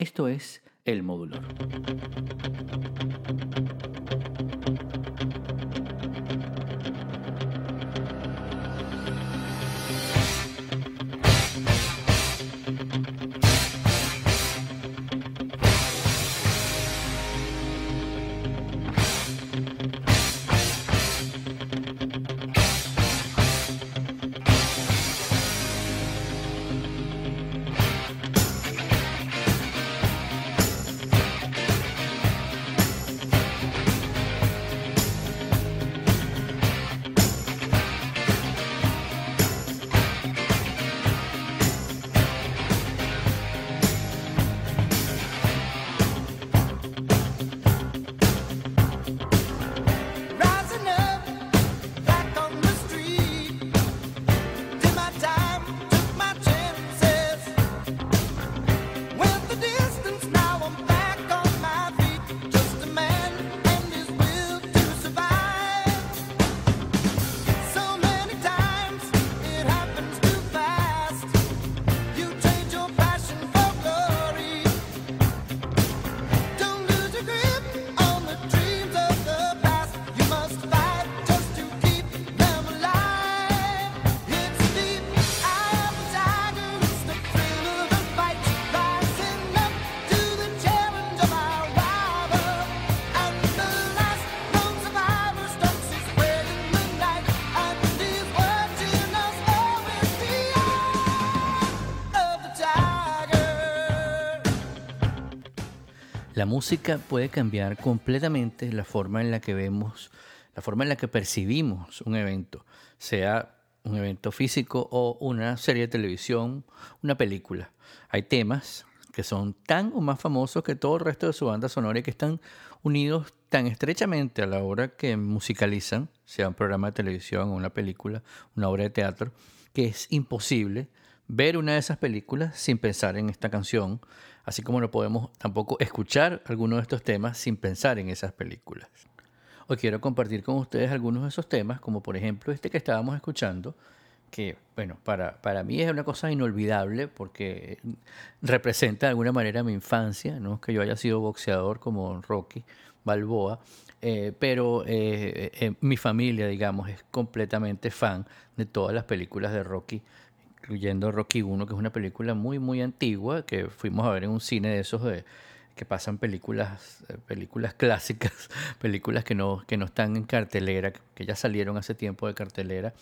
Esto es El Módulo. La música puede cambiar completamente la forma en la que vemos, la forma en la que percibimos un evento, sea un evento físico o una serie de televisión, una película. Hay temas que son tan o más famosos que todo el resto de su banda sonora y que están unidos tan estrechamente a la hora que musicalizan, sea un programa de televisión o una película, una obra de teatro, que es imposible ver una de esas películas sin pensar en esta canción así como no podemos tampoco escuchar algunos de estos temas sin pensar en esas películas. Hoy quiero compartir con ustedes algunos de esos temas, como por ejemplo este que estábamos escuchando, que, bueno, para, para mí es una cosa inolvidable porque representa de alguna manera mi infancia, no que yo haya sido boxeador como Rocky Balboa, eh, pero eh, eh, mi familia, digamos, es completamente fan de todas las películas de Rocky incluyendo Rocky 1, que es una película muy, muy antigua, que fuimos a ver en un cine de esos de, que pasan películas, eh, películas clásicas, películas que no, que no están en cartelera, que ya salieron hace tiempo de cartelera.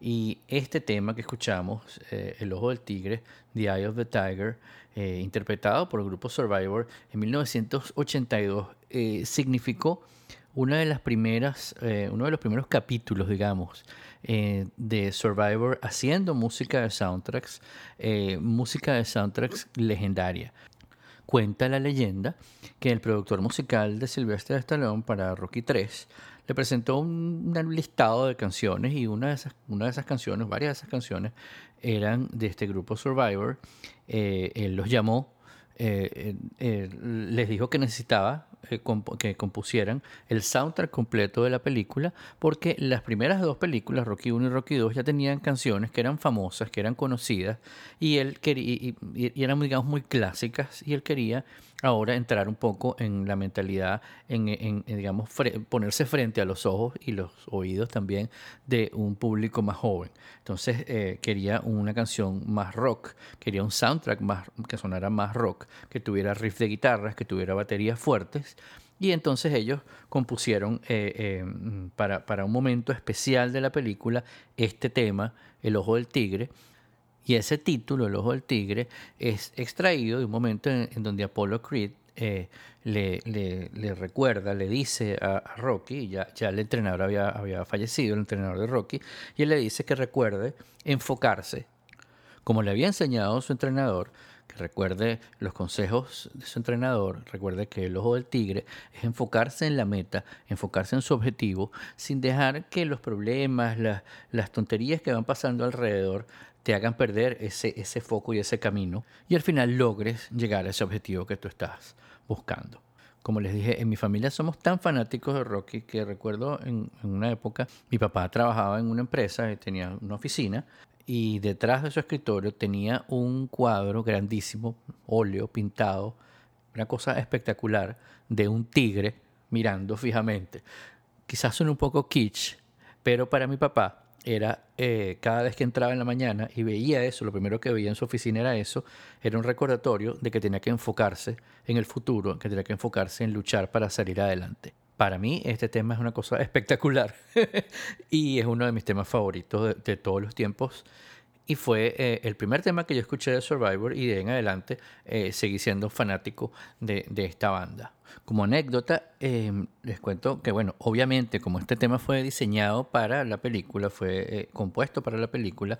Y este tema que escuchamos, eh, El Ojo del Tigre, The Eye of the Tiger, eh, interpretado por el grupo Survivor en 1982, significó una de las primeras, uno de los primeros capítulos, digamos, eh, de Survivor haciendo música de soundtracks, eh, música de soundtracks legendaria. Cuenta la leyenda que el productor musical de Sylvester Stallone para Rocky 3 le presentó un, listado de canciones y una de, esas, una de esas canciones, varias de esas canciones, eran de este grupo Survivor. Eh, él los llamó, les dijo que necesitaba eh, que compusieran el soundtrack completo de la película, porque las primeras dos películas, Rocky 1 y Rocky 2, ya tenían canciones que eran famosas, que eran conocidas, y él quería, y, eran, digamos, muy clásicas, y él quería ahora entrar un poco en la mentalidad, en, digamos, ponerse frente a los ojos y los oídos también de un público más joven. Entonces eh, quería una canción más rock, quería un soundtrack más, que sonara más rock, que tuviera riff de guitarras, que tuviera baterías fuertes. Y entonces ellos compusieron eh, eh, para, para un momento especial de la película este tema, El Ojo del Tigre, y ese título, El Ojo del Tigre, es extraído de un momento en, donde Apollo Creed eh, le, recuerda, le dice a, Rocky, ya, ya el entrenador había, fallecido, el entrenador de Rocky, y él le dice que recuerde enfocarse, como le había enseñado su entrenador, que recuerde los consejos de su entrenador, recuerde que el ojo del tigre es enfocarse en la meta, enfocarse en su objetivo, sin dejar que los problemas, las tonterías que van pasando alrededor te hagan perder ese, ese foco y ese camino y al final logres llegar a ese objetivo que tú estás buscando. Como les dije, en mi familia somos tan fanáticos de Rocky que recuerdo en, una época mi papá trabajaba en una empresa, tenía una oficina y detrás de su escritorio tenía un cuadro grandísimo, óleo pintado una cosa espectacular de un tigre mirando fijamente. Quizás suene un poco kitsch, pero para mi papá era eh, cada vez que entraba en la mañana y veía eso, lo primero que veía en su oficina era eso, era un recordatorio de que tenía que enfocarse en el futuro, que tenía que enfocarse en luchar para salir adelante. Para mí este tema es una cosa espectacular y es uno de mis temas favoritos de todos los tiempos y fue eh, el primer tema que yo escuché de Survivor y de en adelante eh, seguí siendo fanático de, esta banda. Como anécdota, em, les cuento que, bueno, obviamente como este tema fue diseñado para la película, fue eh, compuesto para la película,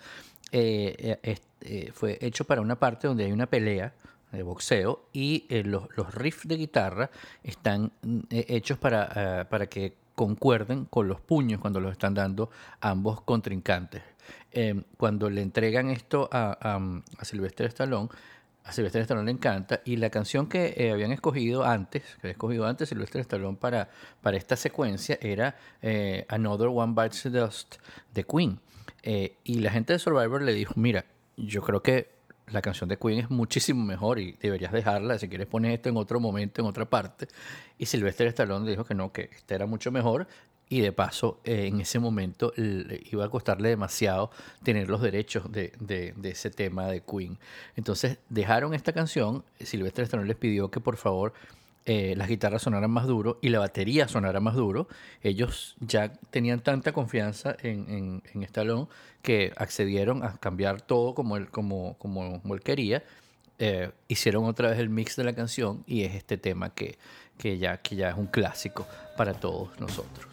fue hecho para una parte donde hay una pelea de boxeo y los, los, riffs de guitarra están mm, hechos para, para que concuerden con los puños cuando los están dando ambos contrincantes. Em, cuando le entregan esto a, a, Sylvester Stallone, a Sylvester Stallone le encanta y la canción que eh, habían escogido antes, que había escogido antes Sylvester Stallone para, para esta secuencia era eh, Another One Bites the Dust de Queen. Eh, y la gente de Survivor le dijo, mira, yo creo que la canción de Queen es muchísimo mejor y deberías dejarla, si quieres poner esto en otro momento, en otra parte. Y Sylvester Stallone dijo que no, que esta era mucho mejor y de paso eh, en ese momento iba a costarle demasiado tener los derechos de, ese tema de Queen. Entonces dejaron esta canción, Silvestre Stallone les pidió que por favor eh, las guitarras sonaran más duro y la batería sonara más duro. Ellos ya tenían tanta confianza en, en, Stallone que accedieron a cambiar todo como él, como, como, él quería. Eh, hicieron otra vez el mix de la canción y es este tema que, que, ya, que ya es un clásico para todos nosotros.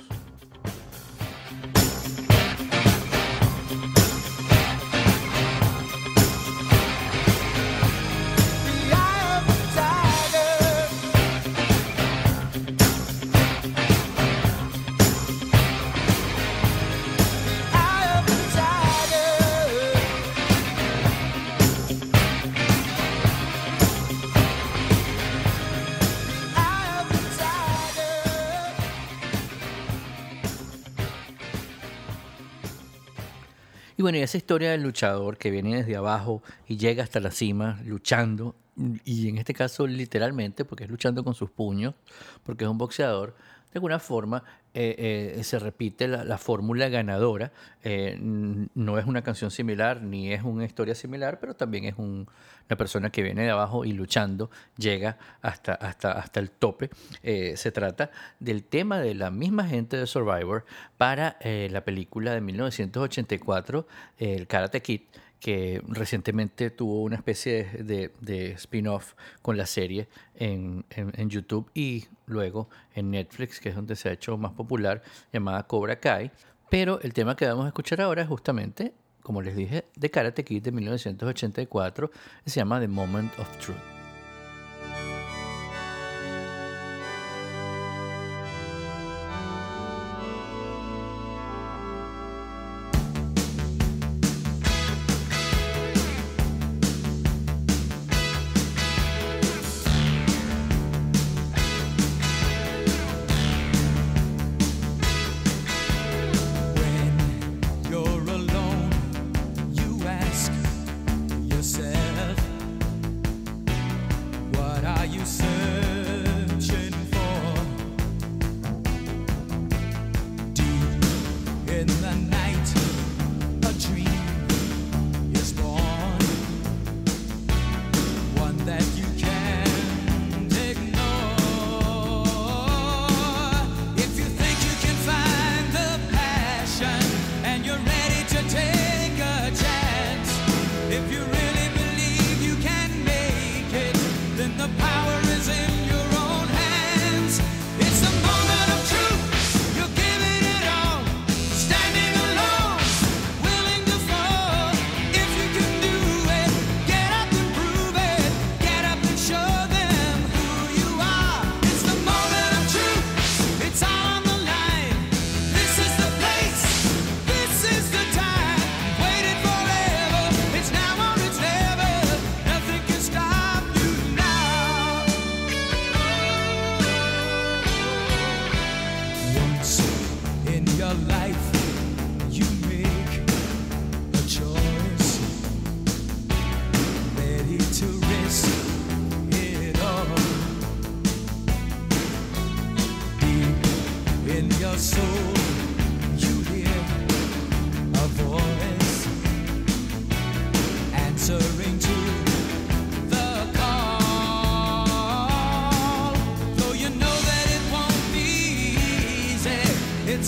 Esa historia del luchador que viene desde abajo y llega hasta la cima luchando, y en este caso literalmente, porque es luchando con sus puños, porque es un boxeador, de alguna forma eh, eh, se repite la, fórmula ganadora. Eh, no es una canción similar ni es una historia similar, pero también es una persona que viene de abajo y luchando llega hasta, hasta, hasta el tope. se trata del tema de la misma gente de Survivor para la película de 1984, el Karate Kid que recientemente tuvo una especie de, spin-off con la serie en, YouTube y luego en Netflix, que es donde se ha hecho más popular, llamada Cobra Kai. Pero el tema que vamos a escuchar ahora es justamente, como les dije, de Karate Kid de 1984, se llama The Moment of Truth.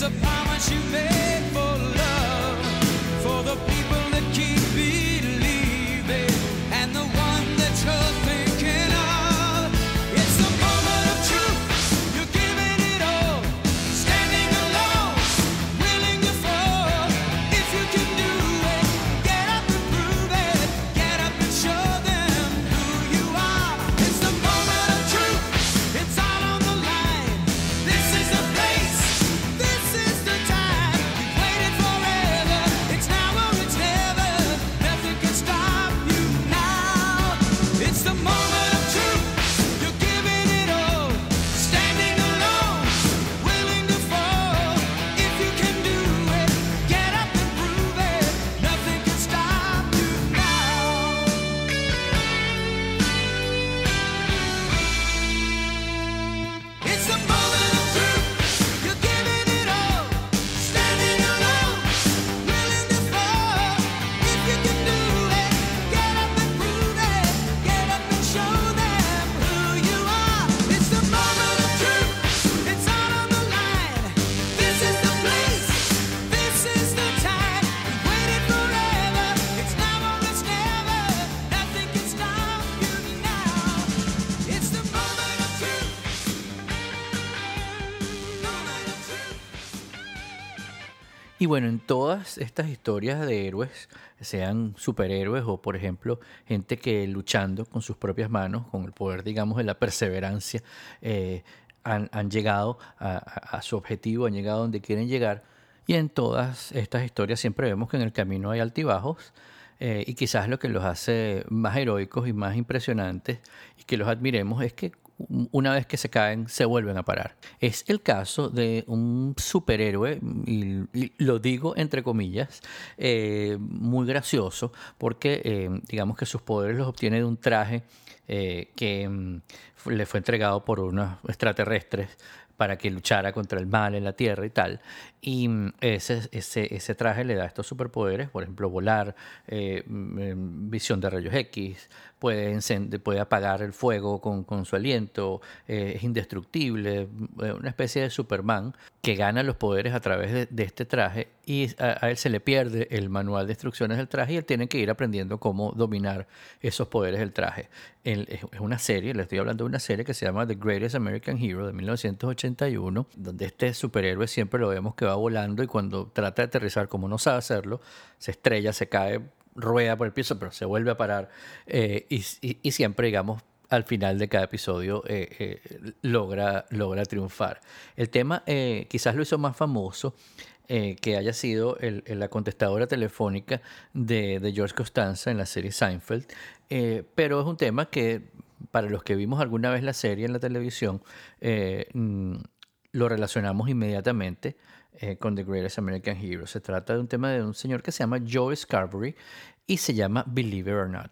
upon promise you made. Y bueno, en todas estas historias de héroes, sean superhéroes o, por ejemplo, gente que luchando con sus propias manos, con el poder, digamos, de la perseverancia, eh, han, llegado a, su objetivo, han llegado donde quieren llegar. Y en todas estas historias siempre vemos que en el camino hay altibajos. Eh, y quizás lo que los hace más heroicos y más impresionantes y que los admiremos es que una vez que se caen, se vuelven a parar. Es el caso de un superhéroe, y, lo digo entre comillas, eh, muy gracioso, porque eh, digamos que sus poderes los obtiene de un traje eh, que mm, le fue entregado por unos extraterrestres para que luchara contra el mal en la Tierra y tal. Y mm, ese, ese, ese traje le da estos superpoderes, por ejemplo, volar, mm, visión de rayos X, puede, puede apagar el fuego con, con su aliento, eh, es indestructible, eh, una especie de Superman que gana los poderes a través de, este traje y a, él se le pierde el manual de instrucciones del traje y él tiene que ir aprendiendo cómo dominar esos poderes del traje. es una serie, le estoy hablando de una serie que se llama The Greatest American Hero de 1981, donde este superhéroe siempre lo vemos que va volando y cuando trata de aterrizar como no sabe hacerlo, se estrella, se cae rueda por el piso, pero se vuelve a parar eh, y, siempre, digamos, al final de cada episodio eh, eh, logra, logra triunfar. El tema quizás lo hizo más famoso que haya sido la contestadora telefónica de, George Costanza en la serie Seinfeld, pero es un tema que para los que vimos alguna vez la serie en la televisión, mm, lo relacionamos inmediatamente eh, con The Greatest American Hero. Se trata de un tema de un señor que se llama Joe Scarberry y se llama Believe It or Not.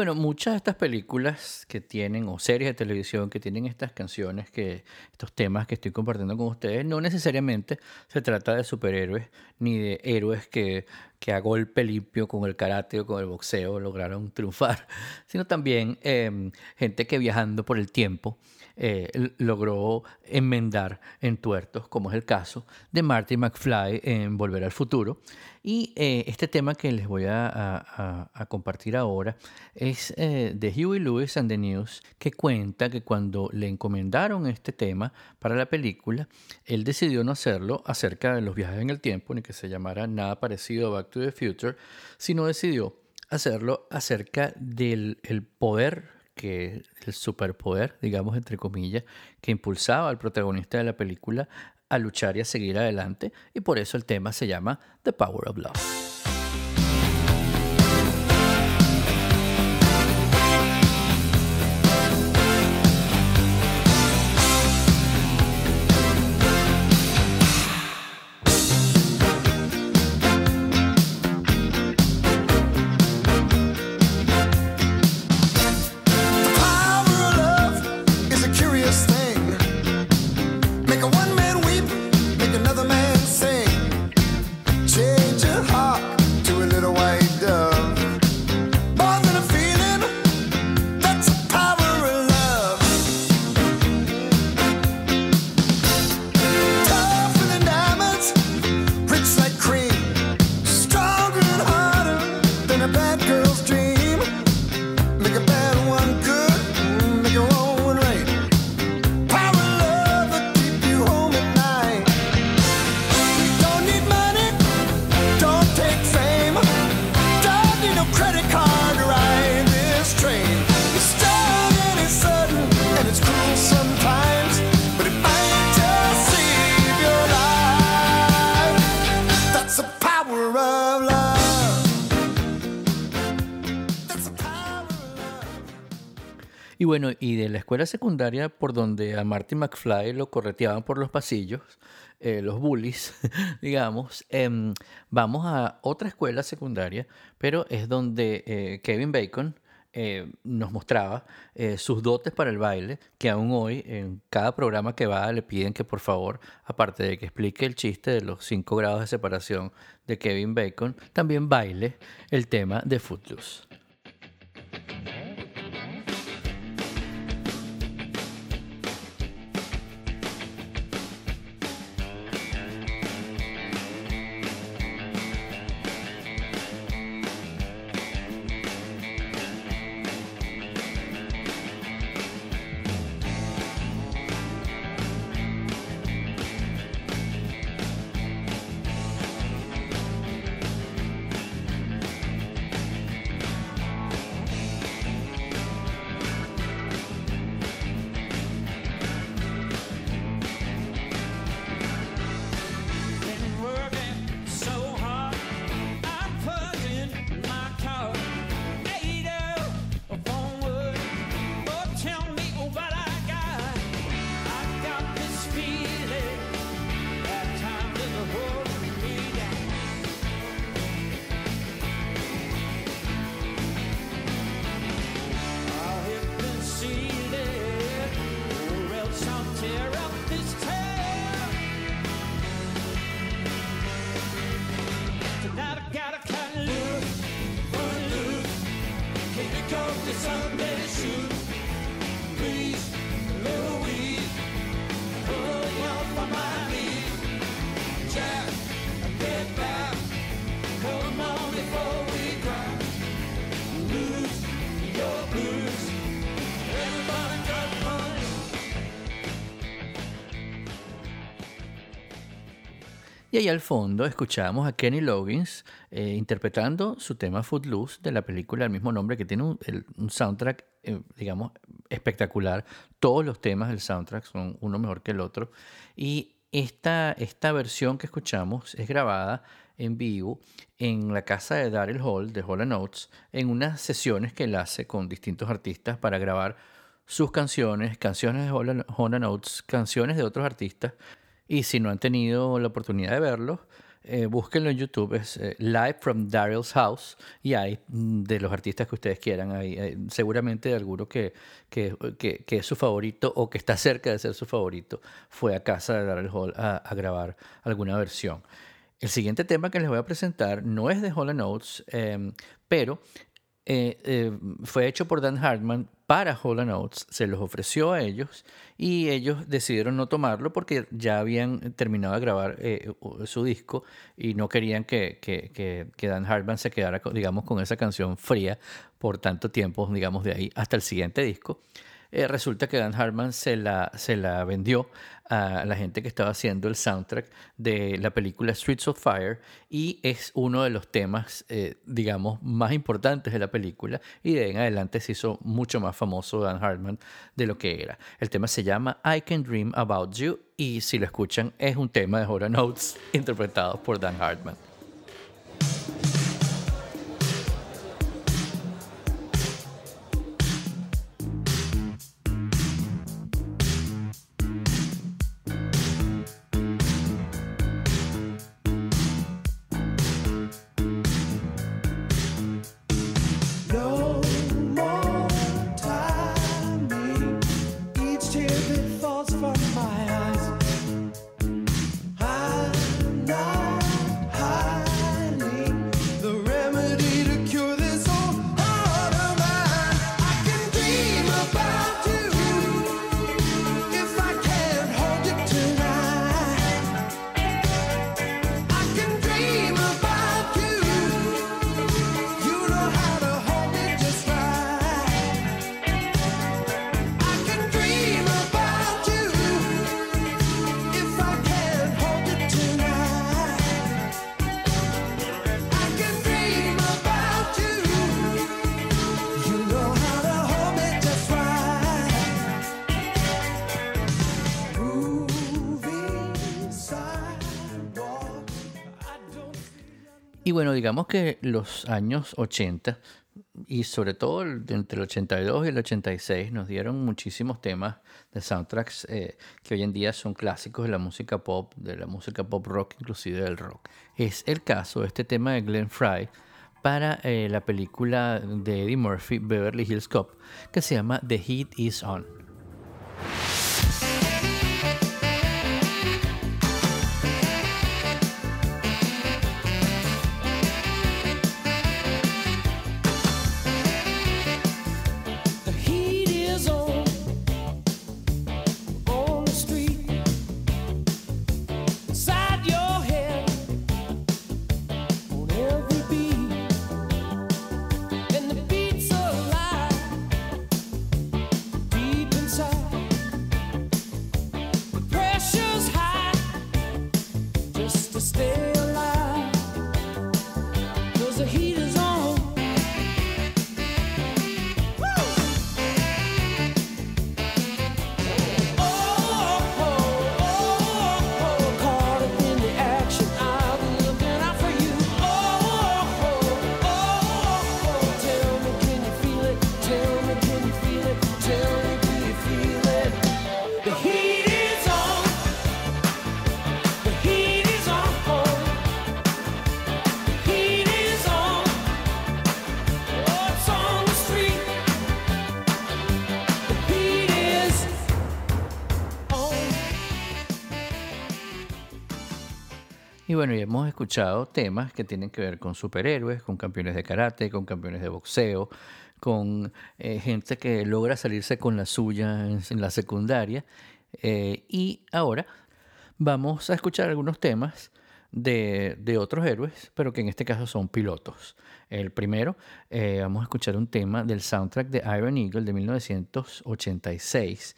Bueno, muchas de estas películas que tienen, o series de televisión que tienen estas canciones, que estos temas que estoy compartiendo con ustedes, no necesariamente se trata de superhéroes ni de héroes que, que a golpe limpio con el karate o con el boxeo lograron triunfar, sino también em, gente que viajando por el tiempo eh, logró enmendar en tuertos, como es el caso de Marty McFly en Volver al Futuro. Y eh, este tema que les voy a, compartir ahora es eh, de Huey Lewis and the News, que cuenta que cuando le encomendaron este tema para la película, él decidió no hacerlo acerca de los viajes en el tiempo, ni que se llamara nada parecido a Back to the Future, sino decidió hacerlo acerca del el poder que el superpoder, digamos entre comillas, que impulsaba al protagonista de la película a luchar y a seguir adelante, y por eso el tema se llama The Power of Love. Bueno, y de la escuela secundaria por donde a Marty McFly lo correteaban por los pasillos, eh, los bullies, digamos, em, vamos a otra escuela secundaria, pero es donde eh, Kevin Bacon eh, nos mostraba sus dotes para el baile, que aún hoy en cada programa que va le piden que por favor, aparte de que explique el chiste de los cinco grados de separación de Kevin Bacon, también baile el tema de Footloose. Y al fondo escuchamos a Kenny Loggins eh, interpretando su tema Footloose de la película del mismo nombre que tiene un, soundtrack, eh, digamos, espectacular. Todos los temas del soundtrack son uno mejor que el otro. Y esta, esta versión que escuchamos es grabada en vivo en la casa de Daryl Hall de Hall Notes en unas sesiones que él hace con distintos artistas para grabar sus canciones, canciones de Hall Notes, canciones de otros artistas y si no han tenido la oportunidad de verlo, eh, búsquenlo en YouTube, es eh, Live from Daryl's House y hay mm, de los artistas que ustedes quieran, hay, seguramente alguno que, que, que, es su favorito o que está cerca de ser su favorito, fue a casa de Daryl Hall a, grabar alguna versión. El siguiente tema que les voy a presentar no es de Hall Notes, em, pero eh, eh, fue hecho por Dan Hartman para Hall se los ofreció a ellos y ellos decidieron no tomarlo porque ya habían terminado de grabar eh, su disco y no querían que, que, que, Dan Hartman se quedara, digamos, con esa canción fría por tanto tiempo, digamos, de ahí hasta el siguiente disco. Eh, resulta que Dan Hartman se la, se la vendió a la gente que estaba haciendo el soundtrack de la película Streets of Fire y es uno de los temas, eh, digamos, más importantes de la película y de en adelante se hizo mucho más famoso Dan Hartman de lo que era. El tema se llama I Can Dream About You y si lo escuchan es un tema de Horror Notes interpretado por Dan Hartman. Y bueno, digamos que los años 80 y sobre todo entre el 82 y el 86 nos dieron muchísimos temas de soundtracks eh, que hoy en día son clásicos de la música pop, de la música pop rock, inclusive del rock. Es el caso de este tema de Glenn Fry para eh, la película de Eddie Murphy, Beverly Hills Cop, que se llama The Heat Is On. Y bueno, y hemos escuchado temas que tienen que ver con superhéroes, con campeones de karate, con campeones de boxeo, con eh, gente que logra salirse con la suya en, la secundaria. Eh, y ahora vamos a escuchar algunos temas de, otros héroes, pero que en este caso son pilotos. El primero, eh, vamos a escuchar un tema del soundtrack de Iron Eagle de 1986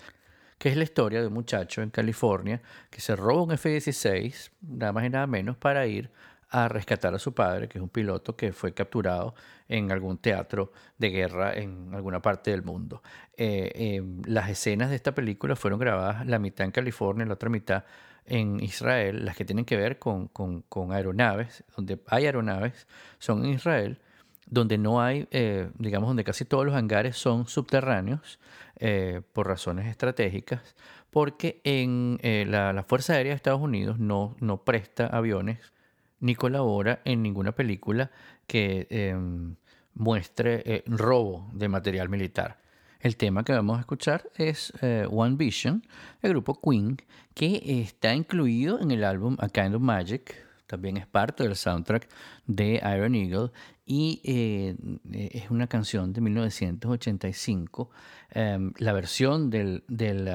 que es la historia de un muchacho en California que se roba un F-16, nada más y nada menos, para ir a rescatar a su padre, que es un piloto que fue capturado en algún teatro de guerra en alguna parte del mundo. Eh, em, las escenas de esta película fueron grabadas la mitad en California, la otra mitad en Israel, las que tienen que ver con, con aeronaves, donde hay aeronaves, son en Israel donde no hay, eh, digamos, donde casi todos los hangares son subterráneos eh, por razones estratégicas, porque en eh, la, Fuerza Aérea de Estados Unidos no, no presta aviones ni colabora en ninguna película que em, muestre robo de material militar. El tema que vamos a escuchar es One Vision, el grupo Queen, que está incluido en el álbum A Kind of Magic, también es parte del soundtrack de Iron Eagle y eh, es una canción de 1985. Em, la versión del, del,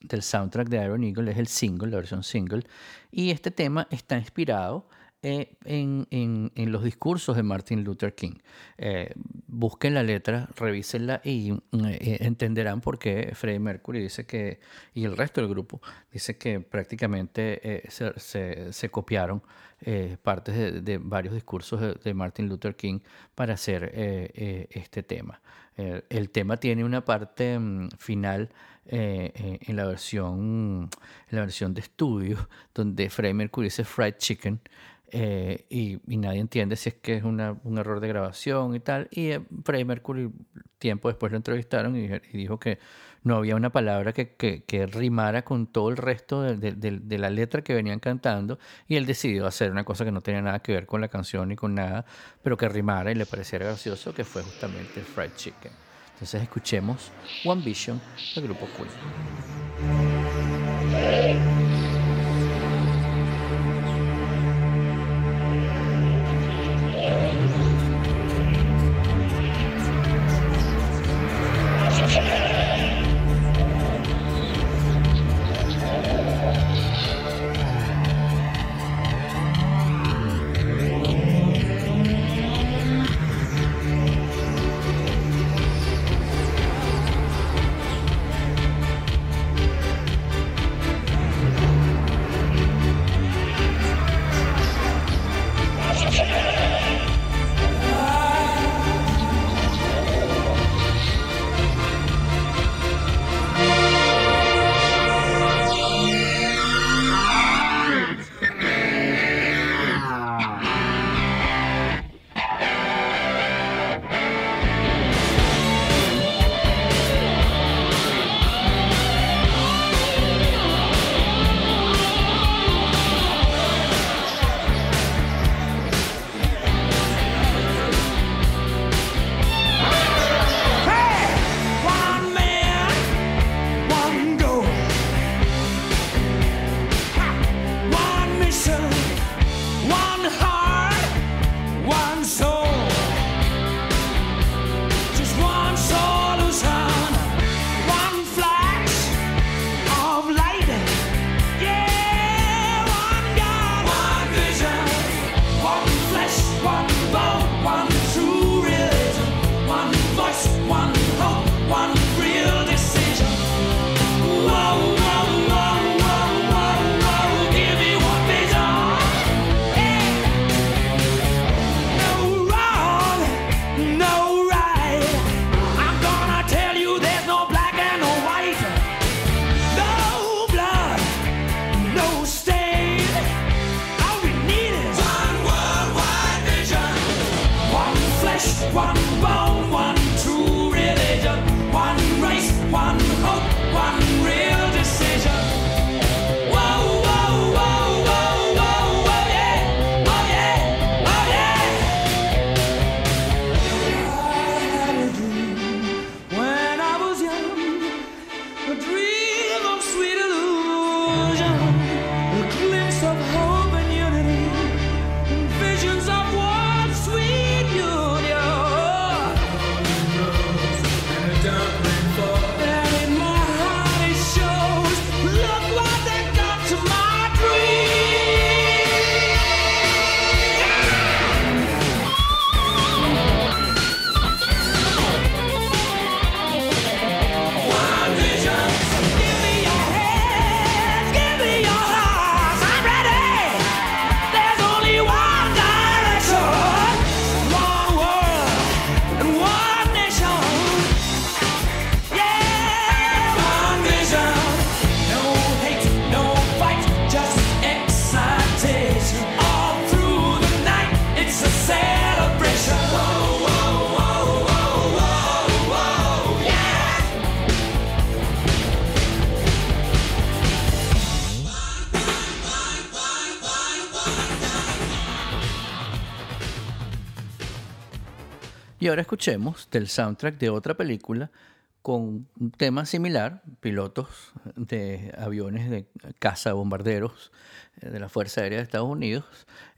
del, soundtrack de Iron Eagle es el single, la versión single, y este tema está inspirado eh, en, los discursos de Martin Luther King. Eh, busquen la letra, revísenla y entenderán por qué Freddie Mercury dice que, y el resto del grupo, dice que prácticamente se, se, copiaron eh, partes de, varios discursos de, Martin Luther King para hacer eh, eh, este tema. el tema tiene una parte mm, final en, la versión, en la versión de estudio donde Freddie Mercury dice fried chicken. Y, nadie entiende si es que es una, un error de grabación y tal. Y Freddie Mercury, tiempo después lo entrevistaron y dijo que no había una palabra que, que, rimara con todo el resto de, de, la letra que venían cantando y él decidió hacer una cosa que no tenía nada que ver con la canción ni con nada, pero que rimara y le pareciera gracioso, que fue justamente Fried Chicken. Entonces escuchemos One Vision del grupo Queen. Y ahora escuchemos del soundtrack de otra película con un tema similar, pilotos de aviones de caza bombarderos eh, de la Fuerza Aérea de Estados Unidos.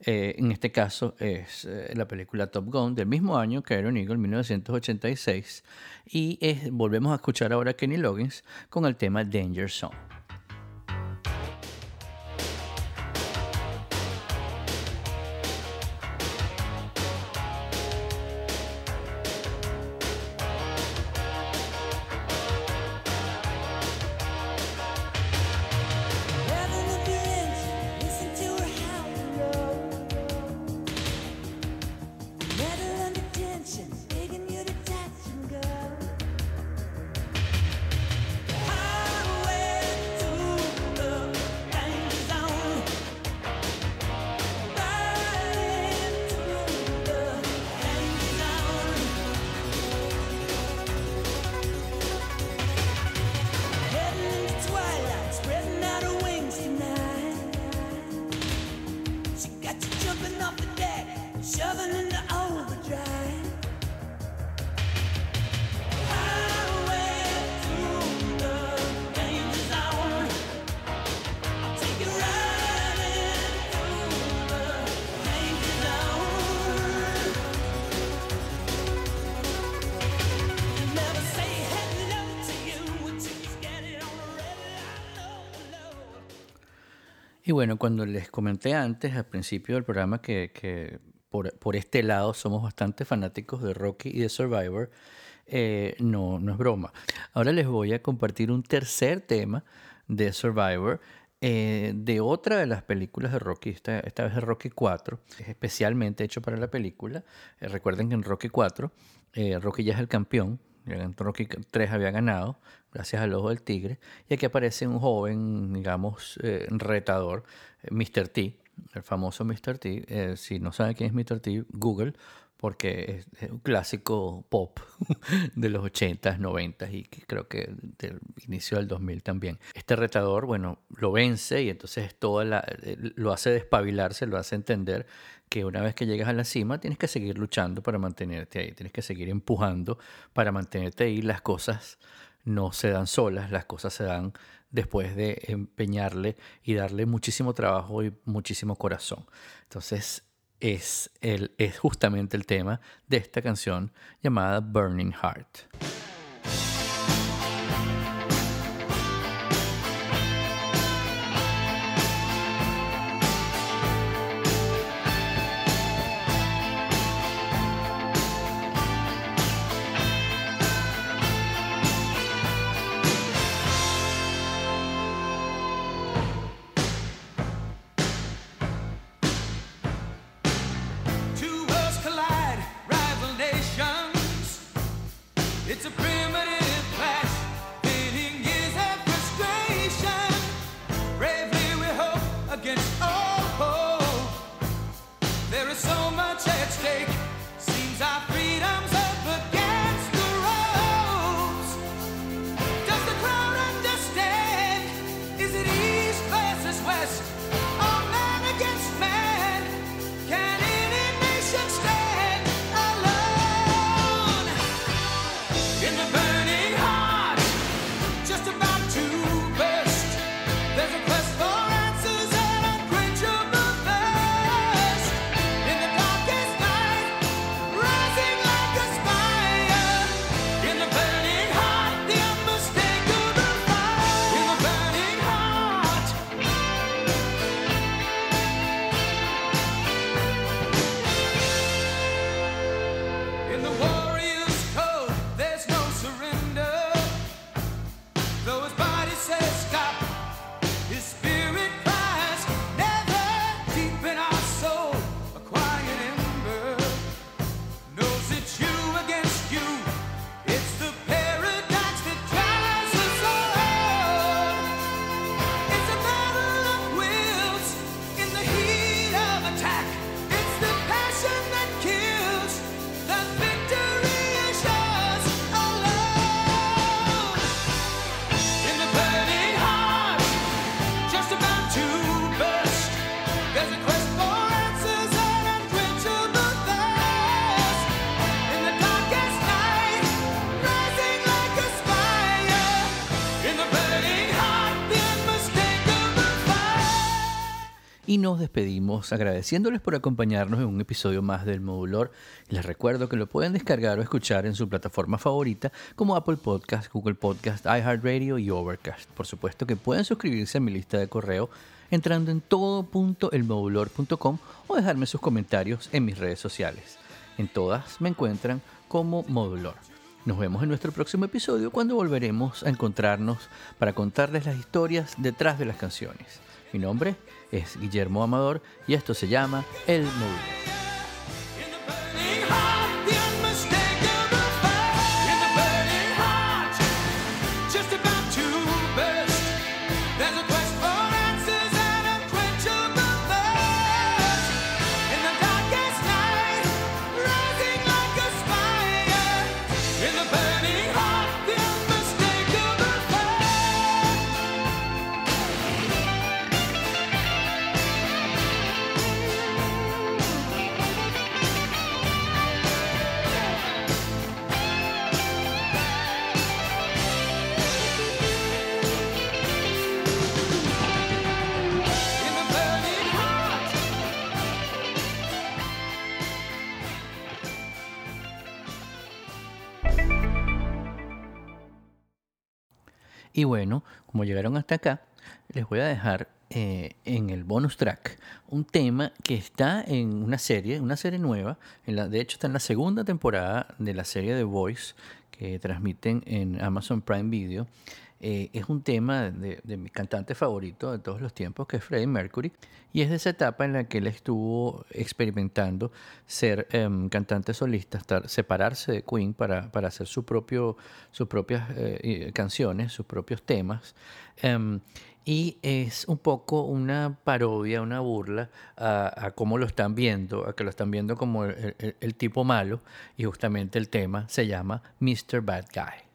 Eh, en este caso es eh, la película Top Gun del mismo año que Iron Eagle, 1986. Y volvemos a escuchar ahora a Kenny Loggins con el tema Danger Zone. Y bueno, cuando les comenté antes, al principio del programa, que, por, este lado somos bastante fanáticos de Rocky y de Survivor, eh, no, no es broma. Ahora les voy a compartir un tercer tema de Survivor. Eh, de otra de las películas de Rocky, esta, esta vez de Rocky 4, es especialmente hecho para la película. Eh, recuerden que en Rocky 4, Rocky ya es el campeón, en Rocky 3 había ganado, gracias al ojo del tigre. Y aquí aparece un joven, digamos, retador, Mr. T, el famoso Mr. T. Eh, si no saben quién es Mr. T, Google, porque es, un clásico pop de los 80s, 90s y creo que del inicio del 2000 también. Este retador, bueno, lo vence y entonces toda la, lo hace despabilarse, lo hace entender que una vez que llegas a la cima tienes que seguir luchando para mantenerte ahí, tienes que seguir empujando para mantenerte ahí. Las cosas no se dan solas, las cosas se dan después de empeñarle y darle muchísimo trabajo y muchísimo corazón. Entonces es, el, es justamente el tema de esta canción llamada Burning Heart. Y nos despedimos agradeciéndoles por acompañarnos en un episodio más del Modulor. Les recuerdo que lo pueden descargar o escuchar en su plataforma favorita como Apple Podcast, Google Podcast, iHeartRadio y Overcast. Por supuesto que pueden suscribirse a mi lista de correo entrando en todo.elmodulor.com o dejarme sus comentarios en mis redes sociales. En todas me encuentran como Modulor. Nos vemos en nuestro próximo episodio cuando volveremos a encontrarnos para contarles las historias detrás de las canciones. Mi nombre es Guillermo Amador y esto se llama El Móvil. Y bueno, como llegaron hasta acá, les voy a dejar eh, en el bonus track un tema que está en una serie, una serie nueva. En la, de hecho, está en la segunda temporada de la serie The Voice que transmiten en Amazon Prime Video. Eh, es un tema de, mi cantante favorito de todos los tiempos, que es Freddie Mercury, y es de esa etapa en la que él estuvo experimentando ser em, cantante solista, estar, separarse de Queen para, para hacer sus propias eh, canciones, sus propios temas. Em, y es un poco una parodia, una burla a, cómo lo están viendo, a que lo están viendo como el tipo malo, y justamente el tema se llama Mr. Bad Guy.